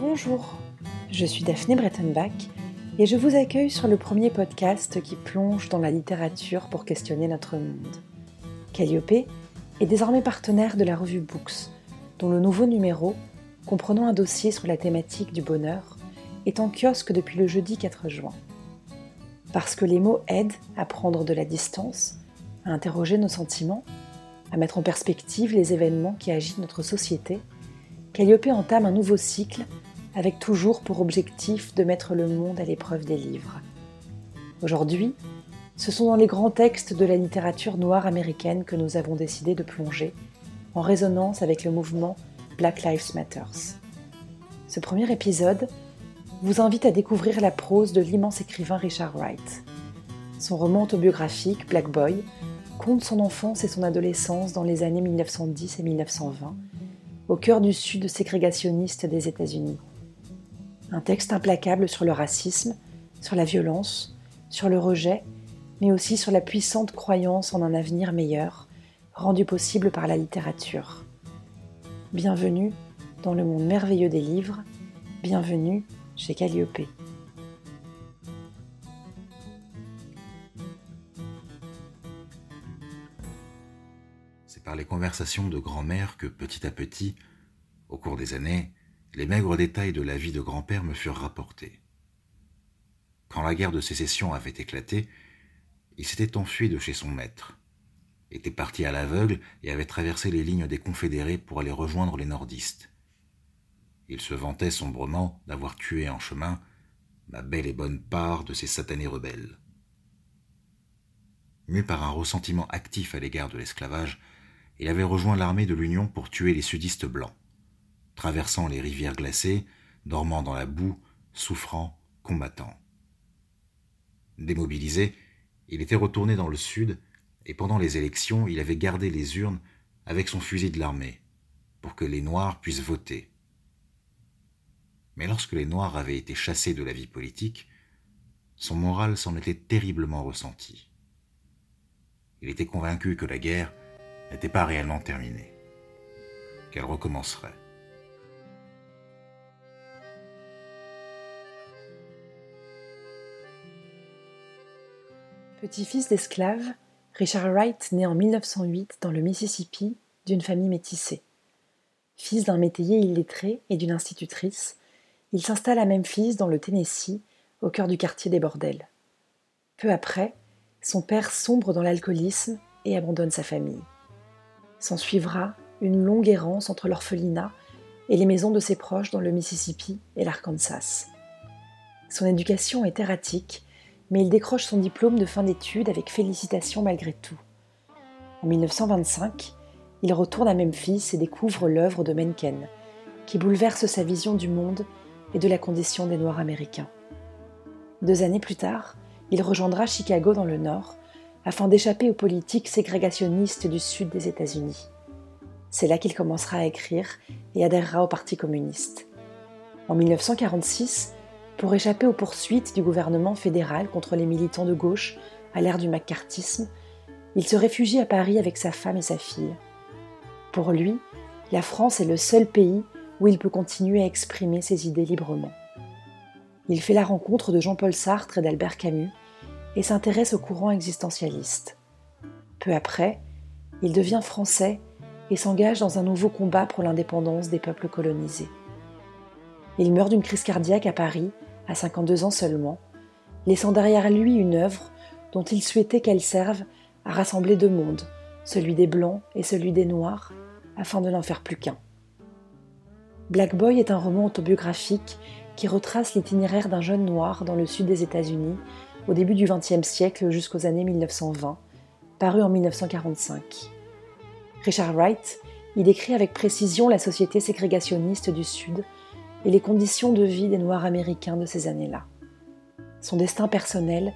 Bonjour, je suis Daphné Brettenbach et je vous accueille sur le premier podcast qui plonge dans la littérature pour questionner notre monde. Calliope est désormais partenaire de la revue Books, dont le nouveau numéro, comprenant un dossier sur la thématique du bonheur, est en kiosque depuis le jeudi 4 juin. Parce que les mots aident à prendre de la distance, à interroger nos sentiments, à mettre en perspective les événements qui agitent notre société, Calliope entame un nouveau cycle avec toujours pour objectif de mettre le monde à l'épreuve des livres. Aujourd'hui, ce sont dans les grands textes de la littérature noire américaine que nous avons décidé de plonger, en résonance avec le mouvement Black Lives Matter. Ce premier épisode vous invite à découvrir la prose de l'immense écrivain Richard Wright. Son roman autobiographique Black Boy compte son enfance et son adolescence dans les années 1910 et 1920, au cœur du sud ségrégationniste des États-Unis. Un texte implacable sur le racisme, sur la violence, sur le rejet, mais aussi sur la puissante croyance en un avenir meilleur, rendu possible par la littérature. Bienvenue dans le monde merveilleux des livres, bienvenue chez Calliope. C'est par les conversations de grand-mère que petit à petit, au cours des années, les maigres détails de la vie de grand-père me furent rapportés. Quand la guerre de sécession avait éclaté, il s'était enfui de chez son maître, était parti à l'aveugle et avait traversé les lignes des confédérés pour aller rejoindre les nordistes. Il se vantait sombrement d'avoir tué en chemin ma belle et bonne part de ces satanés rebelles. Mu par un ressentiment actif à l'égard de l'esclavage, il avait rejoint l'armée de l'Union pour tuer les sudistes blancs traversant les rivières glacées, dormant dans la boue, souffrant, combattant. Démobilisé, il était retourné dans le sud, et pendant les élections, il avait gardé les urnes avec son fusil de l'armée, pour que les Noirs puissent voter. Mais lorsque les Noirs avaient été chassés de la vie politique, son moral s'en était terriblement ressenti. Il était convaincu que la guerre n'était pas réellement terminée, qu'elle recommencerait. Petit-fils d'esclave, Richard Wright naît en 1908 dans le Mississippi d'une famille métissée. Fils d'un métayer illettré et d'une institutrice, il s'installe à Memphis dans le Tennessee, au cœur du quartier des bordels. Peu après, son père sombre dans l'alcoolisme et abandonne sa famille. S'ensuivra une longue errance entre l'orphelinat et les maisons de ses proches dans le Mississippi et l'Arkansas. Son éducation est erratique mais il décroche son diplôme de fin d'études avec félicitations malgré tout. En 1925, il retourne à Memphis et découvre l'œuvre de Mencken, qui bouleverse sa vision du monde et de la condition des Noirs américains. Deux années plus tard, il rejoindra Chicago dans le Nord afin d'échapper aux politiques ségrégationnistes du sud des États-Unis. C'est là qu'il commencera à écrire et adhérera au Parti communiste. En 1946, pour échapper aux poursuites du gouvernement fédéral contre les militants de gauche à l'ère du macartisme, il se réfugie à Paris avec sa femme et sa fille. Pour lui, la France est le seul pays où il peut continuer à exprimer ses idées librement. Il fait la rencontre de Jean-Paul Sartre et d'Albert Camus et s'intéresse au courant existentialiste. Peu après, il devient français et s'engage dans un nouveau combat pour l'indépendance des peuples colonisés. Il meurt d'une crise cardiaque à Paris à 52 ans seulement, laissant derrière lui une œuvre dont il souhaitait qu'elle serve à rassembler deux mondes, celui des Blancs et celui des Noirs, afin de n'en faire plus qu'un. Black Boy est un roman autobiographique qui retrace l'itinéraire d'un jeune noir dans le sud des États-Unis au début du XXe siècle jusqu'aux années 1920, paru en 1945. Richard Wright y décrit avec précision la société ségrégationniste du Sud et les conditions de vie des Noirs américains de ces années-là. Son destin personnel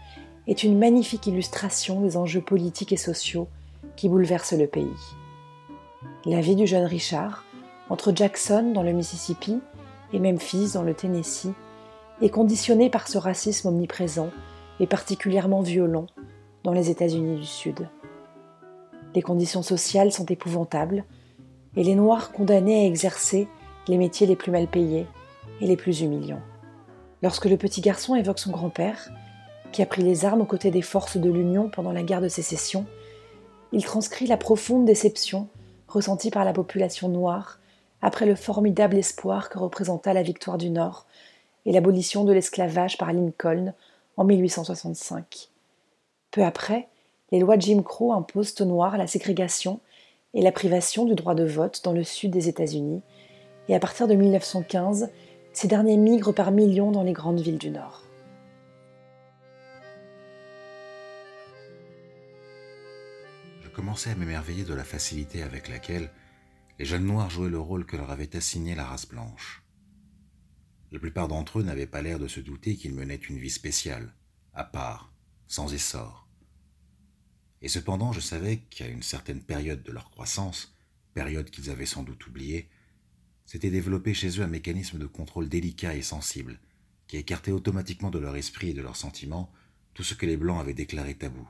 est une magnifique illustration des enjeux politiques et sociaux qui bouleversent le pays. La vie du jeune Richard, entre Jackson dans le Mississippi et Memphis dans le Tennessee, est conditionnée par ce racisme omniprésent et particulièrement violent dans les États-Unis du Sud. Les conditions sociales sont épouvantables et les Noirs condamnés à exercer les métiers les plus mal payés et les plus humiliants. Lorsque le petit garçon évoque son grand-père, qui a pris les armes aux côtés des forces de l'Union pendant la guerre de sécession, il transcrit la profonde déception ressentie par la population noire après le formidable espoir que représenta la victoire du Nord et l'abolition de l'esclavage par Lincoln en 1865. Peu après, les lois Jim Crow imposent aux Noirs la ségrégation et la privation du droit de vote dans le sud des États-Unis, et à partir de 1915, ces derniers migrent par millions dans les grandes villes du Nord. Je commençais à m'émerveiller de la facilité avec laquelle les jeunes noirs jouaient le rôle que leur avait assigné la race blanche. La plupart d'entre eux n'avaient pas l'air de se douter qu'ils menaient une vie spéciale, à part, sans essor. Et cependant, je savais qu'à une certaine période de leur croissance, période qu'ils avaient sans doute oubliée, s'était développé chez eux un mécanisme de contrôle délicat et sensible, qui écartait automatiquement de leur esprit et de leurs sentiments tout ce que les Blancs avaient déclaré tabou.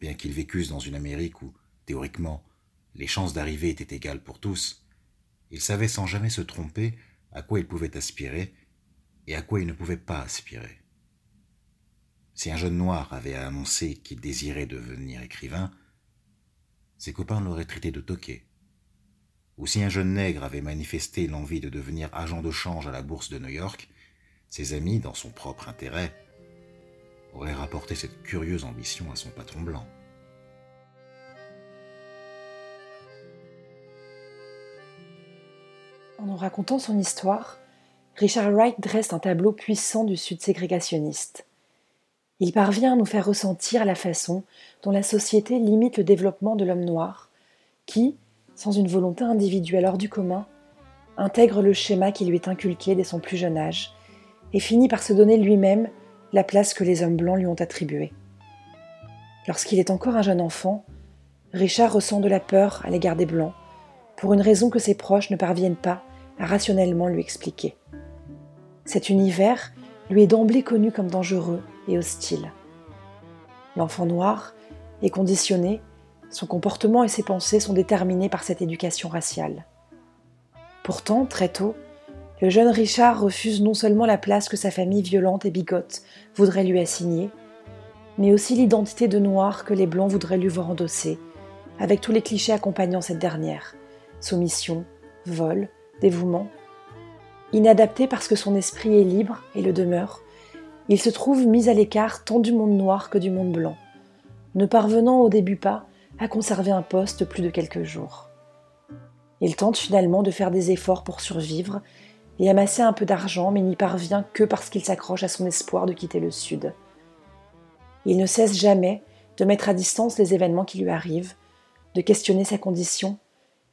Bien qu'ils vécussent dans une Amérique où, théoriquement, les chances d'arriver étaient égales pour tous, ils savaient sans jamais se tromper à quoi ils pouvaient aspirer et à quoi ils ne pouvaient pas aspirer. Si un jeune noir avait annoncé qu'il désirait devenir écrivain, ses copains l'auraient traité de toqué ou si un jeune nègre avait manifesté l'envie de devenir agent de change à la bourse de New York, ses amis, dans son propre intérêt, auraient rapporté cette curieuse ambition à son patron blanc. En nous racontant son histoire, Richard Wright dresse un tableau puissant du Sud ségrégationniste. Il parvient à nous faire ressentir la façon dont la société limite le développement de l'homme noir, qui, sans une volonté individuelle hors du commun, intègre le schéma qui lui est inculqué dès son plus jeune âge et finit par se donner lui-même la place que les hommes blancs lui ont attribuée. Lorsqu'il est encore un jeune enfant, Richard ressent de la peur à l'égard des blancs, pour une raison que ses proches ne parviennent pas à rationnellement lui expliquer. Cet univers lui est d'emblée connu comme dangereux et hostile. L'enfant noir est conditionné son comportement et ses pensées sont déterminés par cette éducation raciale. Pourtant, très tôt, le jeune Richard refuse non seulement la place que sa famille violente et bigote voudrait lui assigner, mais aussi l'identité de noir que les blancs voudraient lui voir endosser, avec tous les clichés accompagnant cette dernière soumission, vol, dévouement. Inadapté parce que son esprit est libre et le demeure, il se trouve mis à l'écart tant du monde noir que du monde blanc, ne parvenant au début pas à conserver un poste plus de quelques jours. Il tente finalement de faire des efforts pour survivre et amasser un peu d'argent, mais n'y parvient que parce qu'il s'accroche à son espoir de quitter le Sud. Il ne cesse jamais de mettre à distance les événements qui lui arrivent, de questionner sa condition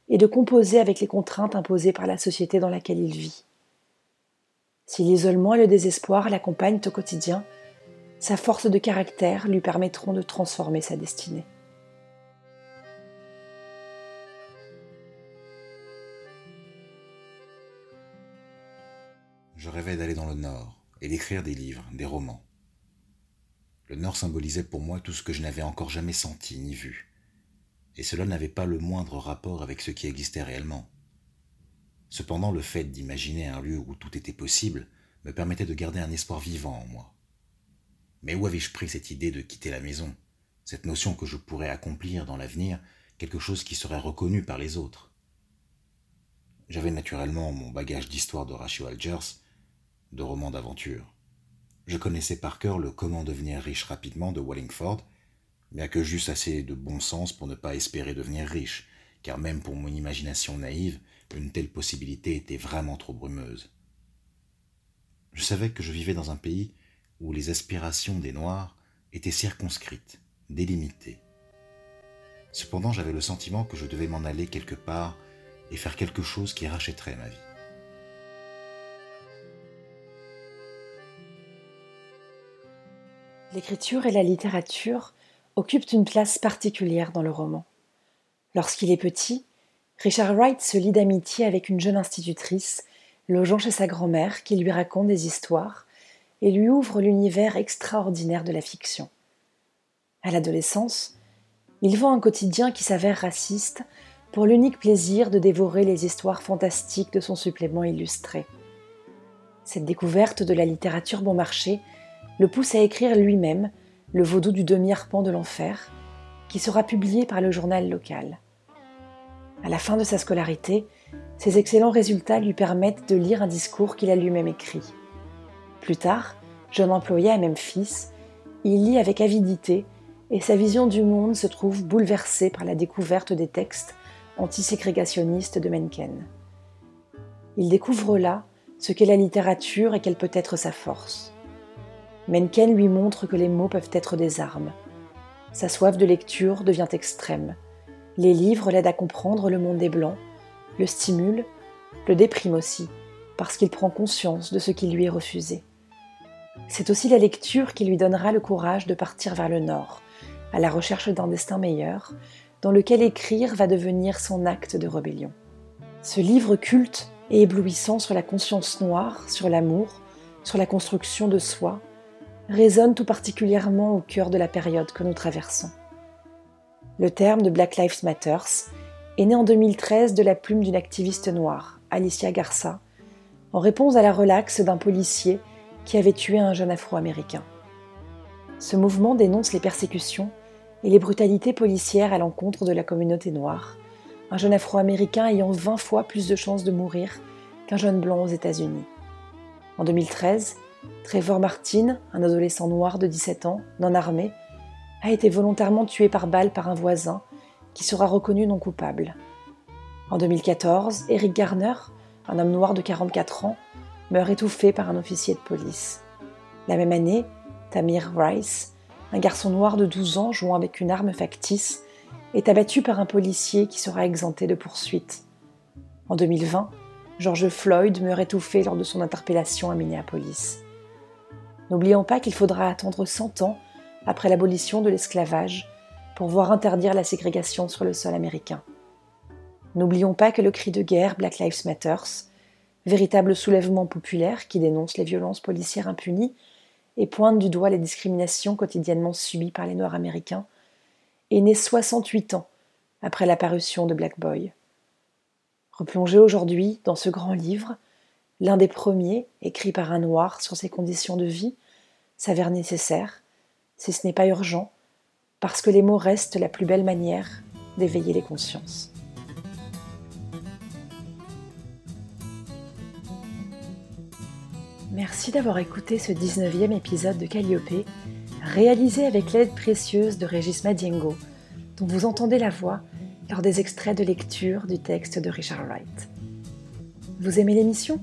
et de composer avec les contraintes imposées par la société dans laquelle il vit. Si l'isolement et le désespoir l'accompagnent au quotidien, sa force de caractère lui permettront de transformer sa destinée. Je rêvais d'aller dans le Nord et d'écrire des livres, des romans. Le Nord symbolisait pour moi tout ce que je n'avais encore jamais senti ni vu, et cela n'avait pas le moindre rapport avec ce qui existait réellement. Cependant, le fait d'imaginer un lieu où tout était possible me permettait de garder un espoir vivant en moi. Mais où avais-je pris cette idée de quitter la maison, cette notion que je pourrais accomplir dans l'avenir quelque chose qui serait reconnu par les autres? J'avais naturellement mon bagage d'histoire d'Horatio Algiers, de romans d'aventure. Je connaissais par cœur le Comment devenir riche rapidement de Wallingford, bien que j'eusse assez de bon sens pour ne pas espérer devenir riche, car même pour mon imagination naïve, une telle possibilité était vraiment trop brumeuse. Je savais que je vivais dans un pays où les aspirations des Noirs étaient circonscrites, délimitées. Cependant, j'avais le sentiment que je devais m'en aller quelque part et faire quelque chose qui rachèterait ma vie. L'écriture et la littérature occupent une place particulière dans le roman. Lorsqu'il est petit, Richard Wright se lie d'amitié avec une jeune institutrice, logeant chez sa grand-mère, qui lui raconte des histoires et lui ouvre l'univers extraordinaire de la fiction. À l'adolescence, il vend un quotidien qui s'avère raciste pour l'unique plaisir de dévorer les histoires fantastiques de son supplément illustré. Cette découverte de la littérature bon marché le pousse à écrire lui-même Le vaudou du demi-arpent de l'enfer, qui sera publié par le journal local. À la fin de sa scolarité, ses excellents résultats lui permettent de lire un discours qu'il a lui-même écrit. Plus tard, jeune employé à Memphis, il lit avec avidité et sa vision du monde se trouve bouleversée par la découverte des textes antiségrégationnistes de Mencken. Il découvre là ce qu'est la littérature et quelle peut être sa force. Mencken lui montre que les mots peuvent être des armes. Sa soif de lecture devient extrême. Les livres l'aident à comprendre le monde des Blancs, le stimulent, le dépriment aussi, parce qu'il prend conscience de ce qui lui est refusé. C'est aussi la lecture qui lui donnera le courage de partir vers le nord, à la recherche d'un destin meilleur, dans lequel écrire va devenir son acte de rébellion. Ce livre culte et éblouissant sur la conscience noire, sur l'amour, sur la construction de soi, résonne tout particulièrement au cœur de la période que nous traversons. Le terme de Black Lives Matter est né en 2013 de la plume d'une activiste noire, Alicia Garza, en réponse à la relaxe d'un policier qui avait tué un jeune afro-américain. Ce mouvement dénonce les persécutions et les brutalités policières à l'encontre de la communauté noire, un jeune afro-américain ayant 20 fois plus de chances de mourir qu'un jeune blanc aux États-Unis. En 2013, Trevor Martin, un adolescent noir de 17 ans, non armé, a été volontairement tué par balle par un voisin qui sera reconnu non coupable. En 2014, Eric Garner, un homme noir de 44 ans, meurt étouffé par un officier de police. La même année, Tamir Rice, un garçon noir de 12 ans jouant avec une arme factice, est abattu par un policier qui sera exempté de poursuite. En 2020, George Floyd meurt étouffé lors de son interpellation à Minneapolis. N'oublions pas qu'il faudra attendre 100 ans après l'abolition de l'esclavage pour voir interdire la ségrégation sur le sol américain. N'oublions pas que le cri de guerre Black Lives Matter, véritable soulèvement populaire qui dénonce les violences policières impunies et pointe du doigt les discriminations quotidiennement subies par les Noirs américains, est né 68 ans après l'apparition de Black Boy. Replongé aujourd'hui dans ce grand livre, l'un des premiers, écrit par un noir sur ses conditions de vie, s'avère nécessaire, si ce n'est pas urgent, parce que les mots restent la plus belle manière d'éveiller les consciences. Merci d'avoir écouté ce 19e épisode de Calliope, réalisé avec l'aide précieuse de Régis Madiengo, dont vous entendez la voix lors des extraits de lecture du texte de Richard Wright. Vous aimez l'émission?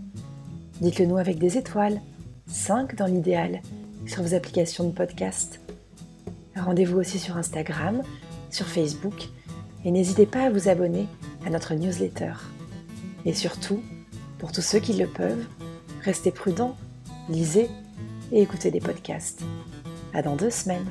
Dites-le nous avec des étoiles, 5 dans l'idéal, sur vos applications de podcast. Rendez-vous aussi sur Instagram, sur Facebook, et n'hésitez pas à vous abonner à notre newsletter. Et surtout, pour tous ceux qui le peuvent, restez prudents, lisez et écoutez des podcasts. À dans deux semaines.